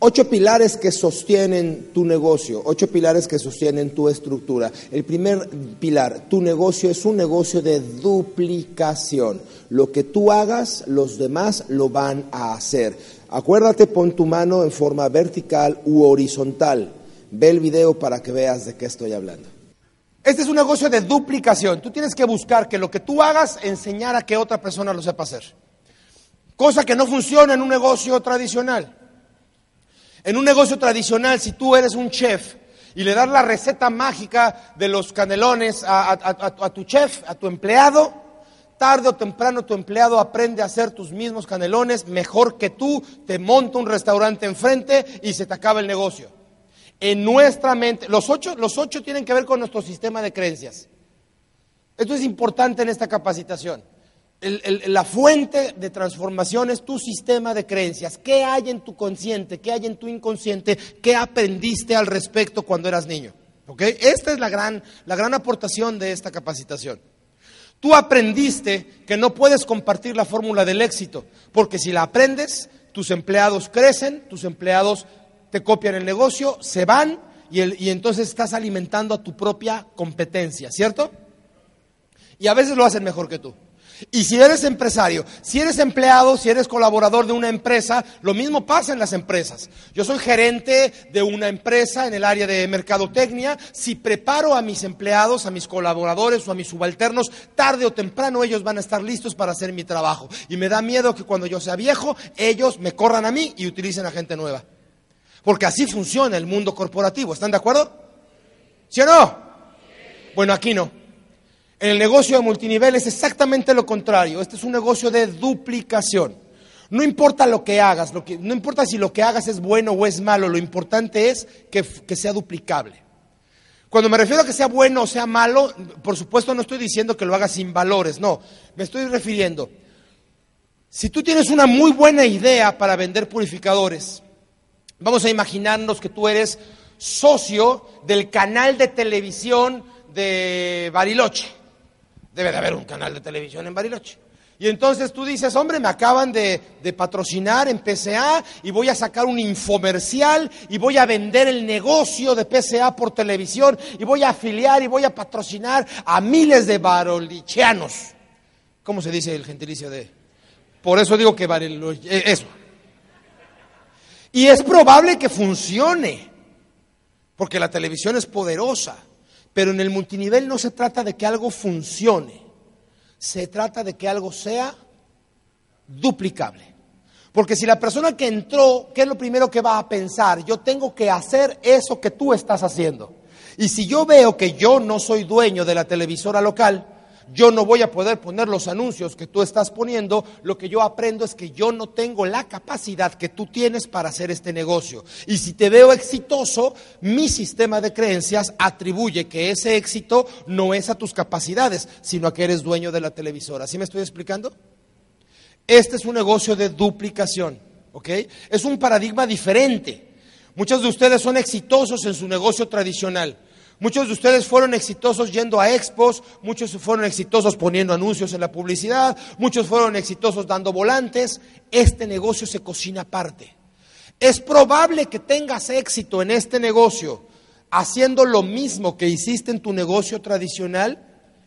Ocho pilares que sostienen tu negocio, ocho pilares que sostienen tu estructura. El primer pilar, tu negocio es un negocio de duplicación. Lo que tú hagas, los demás lo van a hacer. Acuérdate, pon tu mano en forma vertical u horizontal. Ve el video para que veas de qué estoy hablando. Este es un negocio de duplicación. Tú tienes que buscar que lo que tú hagas, enseñar a que otra persona lo sepa hacer. Cosa que no funciona en un negocio tradicional. En un negocio tradicional, si tú eres un chef y le das la receta mágica de los canelones a, tu chef, a tu empleado, tarde o temprano tu empleado aprende a hacer tus mismos canelones mejor que tú, te monta un restaurante enfrente y se te acaba el negocio. En nuestra mente, los ocho, los ocho tienen que ver con nuestro sistema de creencias. Esto es importante en esta capacitación la fuente de transformación es tu sistema de creencias. ¿Qué hay en tu consciente? ¿Qué hay en tu inconsciente? ¿Qué aprendiste al respecto cuando eras niño? Esta es la gran, la gran aportación de esta capacitación. Tú aprendiste que no puedes compartir la fórmula del éxito, porque si la aprendes, tus empleados crecen, tus empleados te copian el negocio, se van y, y entonces estás alimentando a tu propia competencia, ¿cierto? Y a veces lo hacen mejor que tú. Y si eres empresario, si eres empleado, si eres colaborador de una empresa, lo mismo pasa en las empresas. Yo soy gerente de una empresa en el área de mercadotecnia. Si preparo a mis empleados, a mis colaboradores o a mis subalternos, tarde o temprano ellos van a estar listos para hacer mi trabajo. Y me da miedo que cuando yo sea viejo, ellos me corran a mí y utilicen a gente nueva. Porque así funciona el mundo corporativo. ¿Están de acuerdo? ¿Sí o no? Bueno, aquí no. El negocio de multinivel es exactamente lo contrario. Este es un negocio de duplicación. No importa lo que hagas, no importa si lo que hagas es bueno o es malo, lo importante es que, que sea duplicable. Cuando me refiero a que sea bueno o sea malo, por supuesto no estoy diciendo que lo hagas sin valores, no, me estoy refiriendo. Si tú tienes una muy buena idea para vender purificadores, vamos a imaginarnos que tú eres socio del canal de televisión de Bariloche. Debe de haber un canal de televisión en Bariloche. Y entonces tú dices, hombre, me acaban de, patrocinar en PCA y voy a sacar un infomercial y voy a vender el negocio de PCA por televisión y voy a afiliar y voy a patrocinar a miles de barolicheanos. ¿Cómo se dice el gentilicio de? Por eso digo que Bariloche, eh, eso. Y es probable que funcione, porque la televisión es poderosa. Pero en el multinivel no se trata de que algo funcione, se trata de que algo sea duplicable. Porque si la persona que entró, ¿qué es lo primero que va a pensar? Yo tengo que hacer eso que tú estás haciendo. Y si yo veo que yo no soy dueño de la televisora local, yo no voy a poder poner los anuncios que tú estás poniendo, lo que yo aprendo es que yo no tengo la capacidad que tú tienes para hacer este negocio. Y si te veo exitoso, mi sistema de creencias atribuye que ese éxito no es a tus capacidades, sino a que eres dueño de la televisora. ¿Sí me estoy explicando? Este es un negocio de duplicación, ¿ok? Es un paradigma diferente. Muchos de ustedes son exitosos en su negocio tradicional Muchos de ustedes fueron exitosos yendo a expos, muchos fueron exitosos poniendo anuncios en la publicidad, muchos fueron exitosos dando volantes. Este negocio se cocina aparte. Es probable que tengas éxito en este negocio haciendo lo mismo que hiciste en tu negocio tradicional.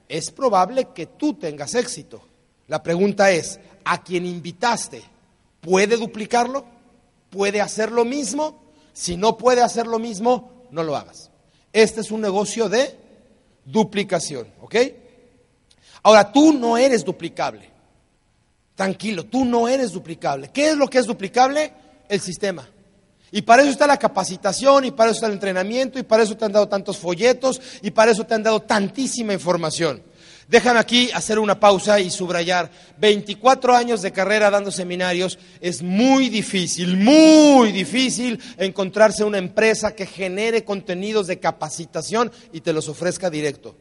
Es probable que tú tengas éxito. La pregunta es, ¿a quien invitaste puede duplicarlo? ¿Puede hacer lo mismo? Si no puede hacer lo mismo, no lo hagas. Este es un negocio de duplicación, ¿ok? Ahora, tú no eres duplicable. Tranquilo, tú no eres duplicable. ¿Qué es lo que es duplicable? El sistema. Y para eso está la capacitación, y para eso está el entrenamiento, y para eso te han dado tantos folletos, y para eso te han dado tantísima información. Déjame aquí hacer una pausa y subrayar. 24 años de carrera dando seminarios es muy difícil, muy difícil encontrarse una empresa que genere contenidos de capacitación y te los ofrezca directo.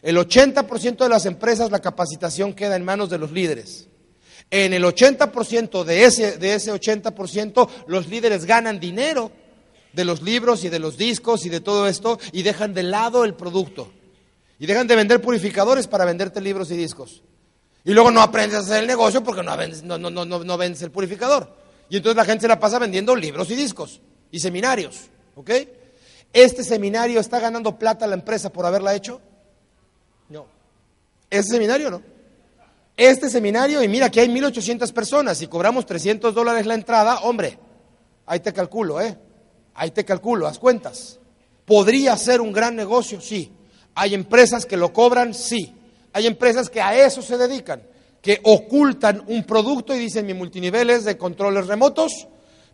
El 80% de las empresas la capacitación queda en manos de los líderes. En el 80% de ese, de ese 80% los líderes ganan dinero de los libros y de los discos y de todo esto y dejan de lado el producto. Y dejan de vender purificadores para venderte libros y discos. Y luego no aprendes a hacer el negocio porque no no, vendes el purificador. Y entonces la gente se la pasa vendiendo libros y discos y seminarios. ¿Ok? ¿Este seminario está ganando plata la empresa por haberla hecho? No. ¿Este seminario no? Este seminario, y mira que hay 1800 personas y cobramos 300 dólares la entrada, hombre, ahí te calculo, ¿eh? Ahí te calculo, haz cuentas. ¿Podría ser un gran negocio? Sí. Hay empresas que lo cobran, sí. Hay empresas que a eso se dedican, que ocultan un producto y dicen mi multinivel es de controles remotos,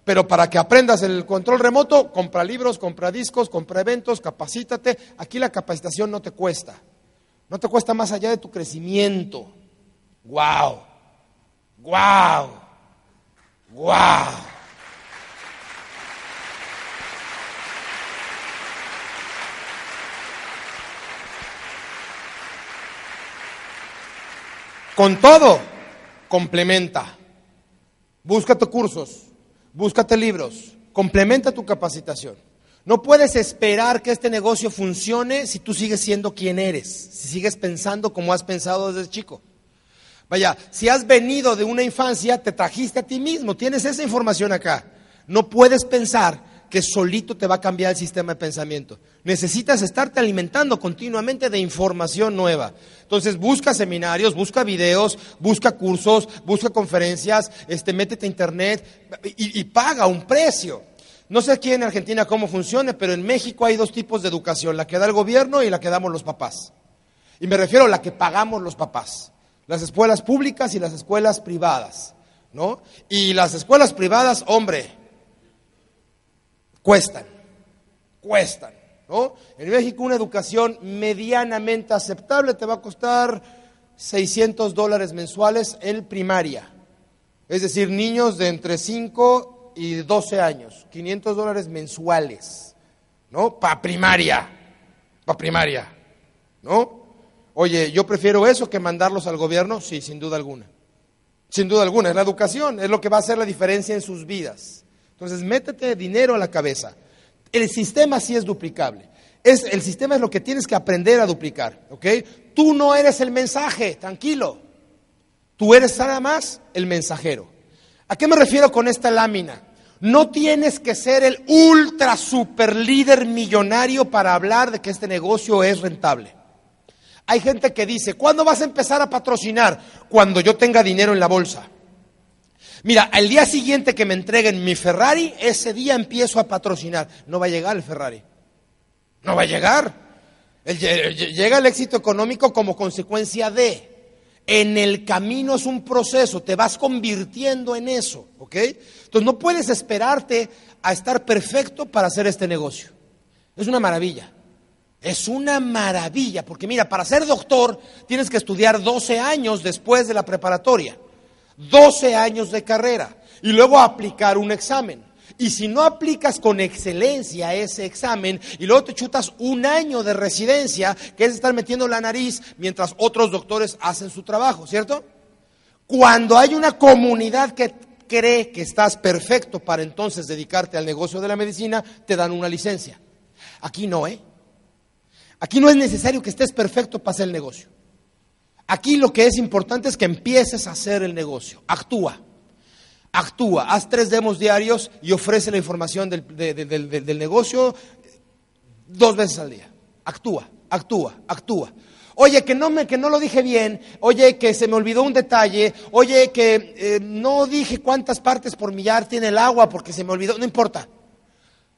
pero para que aprendas el control remoto, compra libros, compra discos, compra eventos, capacítate. Aquí la capacitación no te cuesta. No te cuesta más allá de tu crecimiento. ¡Wow! ¡Wow! ¡Wow! Con todo, complementa. Búscate cursos, búscate libros, complementa tu capacitación. No puedes esperar que este negocio funcione si tú sigues siendo quien eres, si sigues pensando como has pensado desde chico. Vaya, si has venido de una infancia, te trajiste a ti mismo, tienes esa información acá. No puedes pensar que solito te va a cambiar el sistema de pensamiento. Necesitas estarte alimentando continuamente de información nueva. Entonces busca seminarios, busca videos, busca cursos, busca conferencias, este, métete a internet y, paga un precio. No sé aquí en Argentina cómo funciona, pero en México hay dos tipos de educación, la que da el gobierno y la que damos los papás. Y me refiero a la que pagamos los papás. Las escuelas públicas y las escuelas privadas, ¿no? Y las escuelas privadas, hombre, cuestan, cuestan, ¿no? En México una educación medianamente aceptable te va a costar 600 dólares mensuales en primaria, es decir, niños de entre 5 y 12 años, 500 dólares mensuales, ¿no? Para primaria, para primaria, ¿no? Oye, yo prefiero eso que mandarlos al gobierno, sí, sin duda alguna. Sin duda alguna, es la educación, es lo que va a hacer la diferencia en sus vidas. Entonces, métete dinero a la cabeza. El sistema sí es duplicable. Es, el sistema es lo que tienes que aprender a duplicar, ¿ok? Tú no eres el mensaje, tranquilo. Tú eres nada más el mensajero. ¿A qué me refiero con esta lámina? No tienes que ser el ultra super líder millonario para hablar de que este negocio es rentable. Hay gente que dice, ¿cuándo vas a empezar a patrocinar? Cuando yo tenga dinero en la bolsa. Mira, al día siguiente que me entreguen mi Ferrari, ese día empiezo a patrocinar. No va a llegar el Ferrari. No va a llegar. Llega el éxito económico como consecuencia de. En el camino es un proceso, te vas convirtiendo en eso, ¿ok? Entonces no puedes esperarte a estar perfecto para hacer este negocio. Es una maravilla. Es una maravilla, porque mira, para ser doctor tienes que estudiar 12 años después de la preparatoria. 12 años de carrera y luego aplicar un examen. Y si no aplicas con excelencia ese examen y luego te chutas un año de residencia, que es estar metiendo la nariz mientras otros doctores hacen su trabajo, ¿cierto? Cuando hay una comunidad que cree que estás perfecto para entonces dedicarte al negocio de la medicina, te dan una licencia. Aquí no, ¿eh? Aquí no es necesario que estés perfecto para hacer el negocio. Aquí lo que es importante es que empieces a hacer el negocio. Actúa. Actúa. Haz tres demos diarios y ofrece la información del, negocio dos veces al día. Actúa, actúa, actúa. Oye, que no, me, que no lo dije bien. Oye, que se me olvidó un detalle. Oye, que eh, no dije cuántas partes por millar tiene el agua porque se me olvidó. No importa.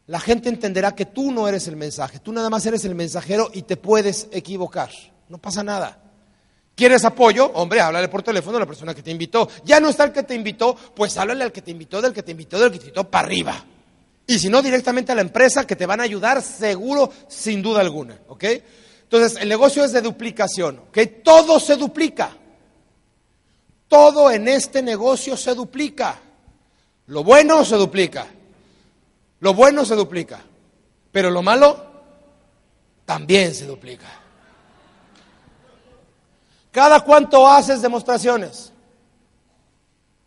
La gente entenderá que tú no eres el mensaje. Tú nada más eres el mensajero y te puedes equivocar. No pasa nada. ¿Quieres apoyo? Hombre, háblale por teléfono a la persona que te invitó. Ya no está el que te invitó, pues háblale al que te invitó, del que te invitó, del que te invitó para arriba. Y si no, directamente a la empresa que te van a ayudar seguro, sin duda alguna. ¿Ok? Entonces, el negocio es de duplicación, que todo se duplica. Todo en este negocio se duplica. Lo bueno se duplica. Lo bueno se duplica. Pero lo malo también se duplica. ¿Cada cuánto haces demostraciones?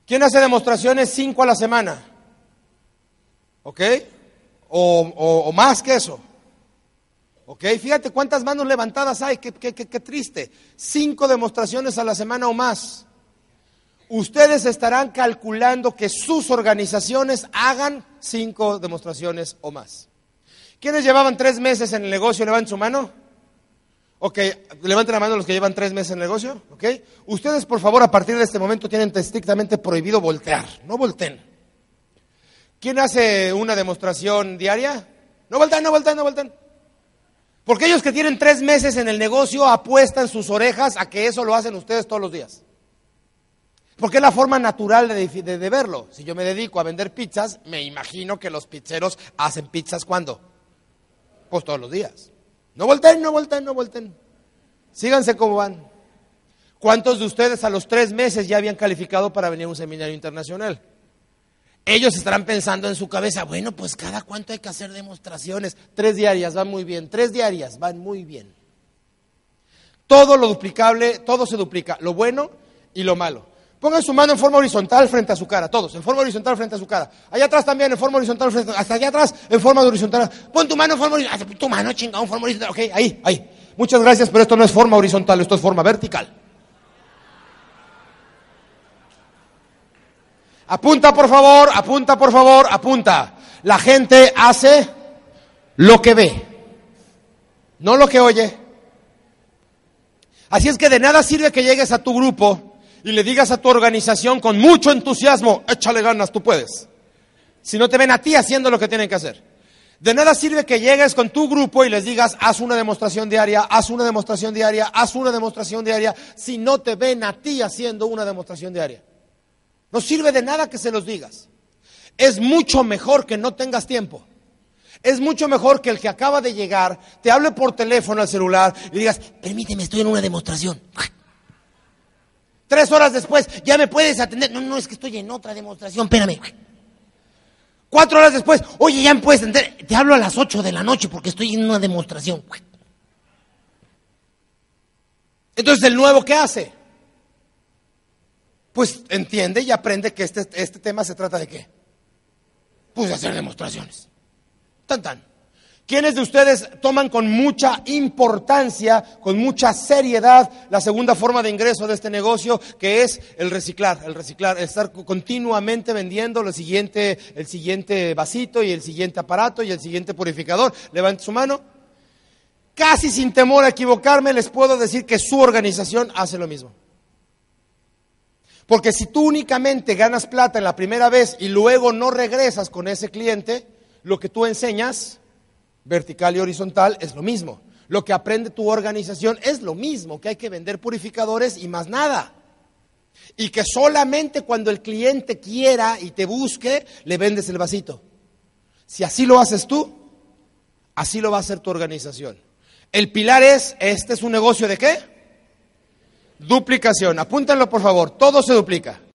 ¿Quién hace demostraciones cinco a la semana? ¿Ok? O, más que eso. ¿Ok? Fíjate cuántas manos levantadas hay, qué, qué, qué, triste. Cinco demostraciones a la semana o más. Ustedes estarán calculando que sus organizaciones hagan cinco demostraciones o más. ¿Quiénes llevaban tres meses en el negocio? Levanten su mano. Ok, levanten la mano los que llevan tres meses en el negocio. Ok. Ustedes, por favor, a partir de este momento tienen estrictamente prohibido voltear. No volteen. ¿Quién hace una demostración diaria? No volteen, no volteen, no volteen. Porque ellos que tienen tres meses en el negocio apuestan sus orejas a que eso lo hacen ustedes todos los días. Porque es la forma natural de, verlo. Si yo me dedico a vender pizzas, me imagino que los pizzeros hacen pizzas cuando? Pues todos los días. No volteen, no volteen, no volteen. Síganse como van. ¿Cuántos de ustedes a los tres meses ya habían calificado para venir a un seminario internacional? Ellos estarán pensando en su cabeza, bueno, pues cada cuánto hay que hacer demostraciones. Tres diarias, van muy bien. Tres diarias, van muy bien. Todo lo duplicable, todo se duplica, lo bueno y lo malo. Pongan su mano en forma horizontal frente a su cara, todos, en forma horizontal frente a su cara. Allá atrás también, en forma horizontal, frente, hasta allá atrás, en forma horizontal. Pon tu mano en forma horizontal, tu mano chingado en forma horizontal, ok, ahí, ahí. Muchas gracias, pero esto no es forma horizontal, esto es forma vertical. Apunta, por favor, apunta, por favor, apunta. La gente hace lo que ve, no lo que oye. Así es que de nada sirve que llegues a tu grupo y le digas a tu organización con mucho entusiasmo, échale ganas, tú puedes. Si no te ven a ti haciendo lo que tienen que hacer. De nada sirve que llegues con tu grupo y les digas, haz una demostración diaria, haz una demostración diaria, haz una demostración diaria, si no te ven a ti haciendo una demostración diaria. No sirve de nada que se los digas. Es mucho mejor que no tengas tiempo. Es mucho mejor que el que acaba de llegar te hable por teléfono al celular y digas, permíteme, estoy en una demostración. Tres horas después, ya me puedes atender. No, no, es que estoy en otra demostración, espérame. Cuatro horas después, oye, ya me puedes atender. Te hablo a las ocho de la noche porque estoy en una demostración. Entonces, ¿el nuevo qué hace? Pues entiende y aprende que este, este tema se trata de qué? Pues de hacer demostraciones. Tan tan. ¿Quiénes de ustedes toman con mucha importancia, con mucha seriedad la segunda forma de ingreso de este negocio, que es el reciclar, el reciclar, estar continuamente vendiendo el siguiente, vasito y el siguiente aparato y el siguiente purificador? Levante su mano. Casi sin temor a equivocarme, les puedo decir que su organización hace lo mismo. Porque si tú únicamente ganas plata en la primera vez y luego no regresas con ese cliente, lo que tú enseñas vertical y horizontal es lo mismo. Lo que aprende tu organización es lo mismo, que hay que vender purificadores y más nada. Y que solamente cuando el cliente quiera y te busque, le vendes el vasito. Si así lo haces tú, así lo va a hacer tu organización. El pilar es, este es un negocio de qué? Duplicación. Apúntanlo por favor, todo se duplica.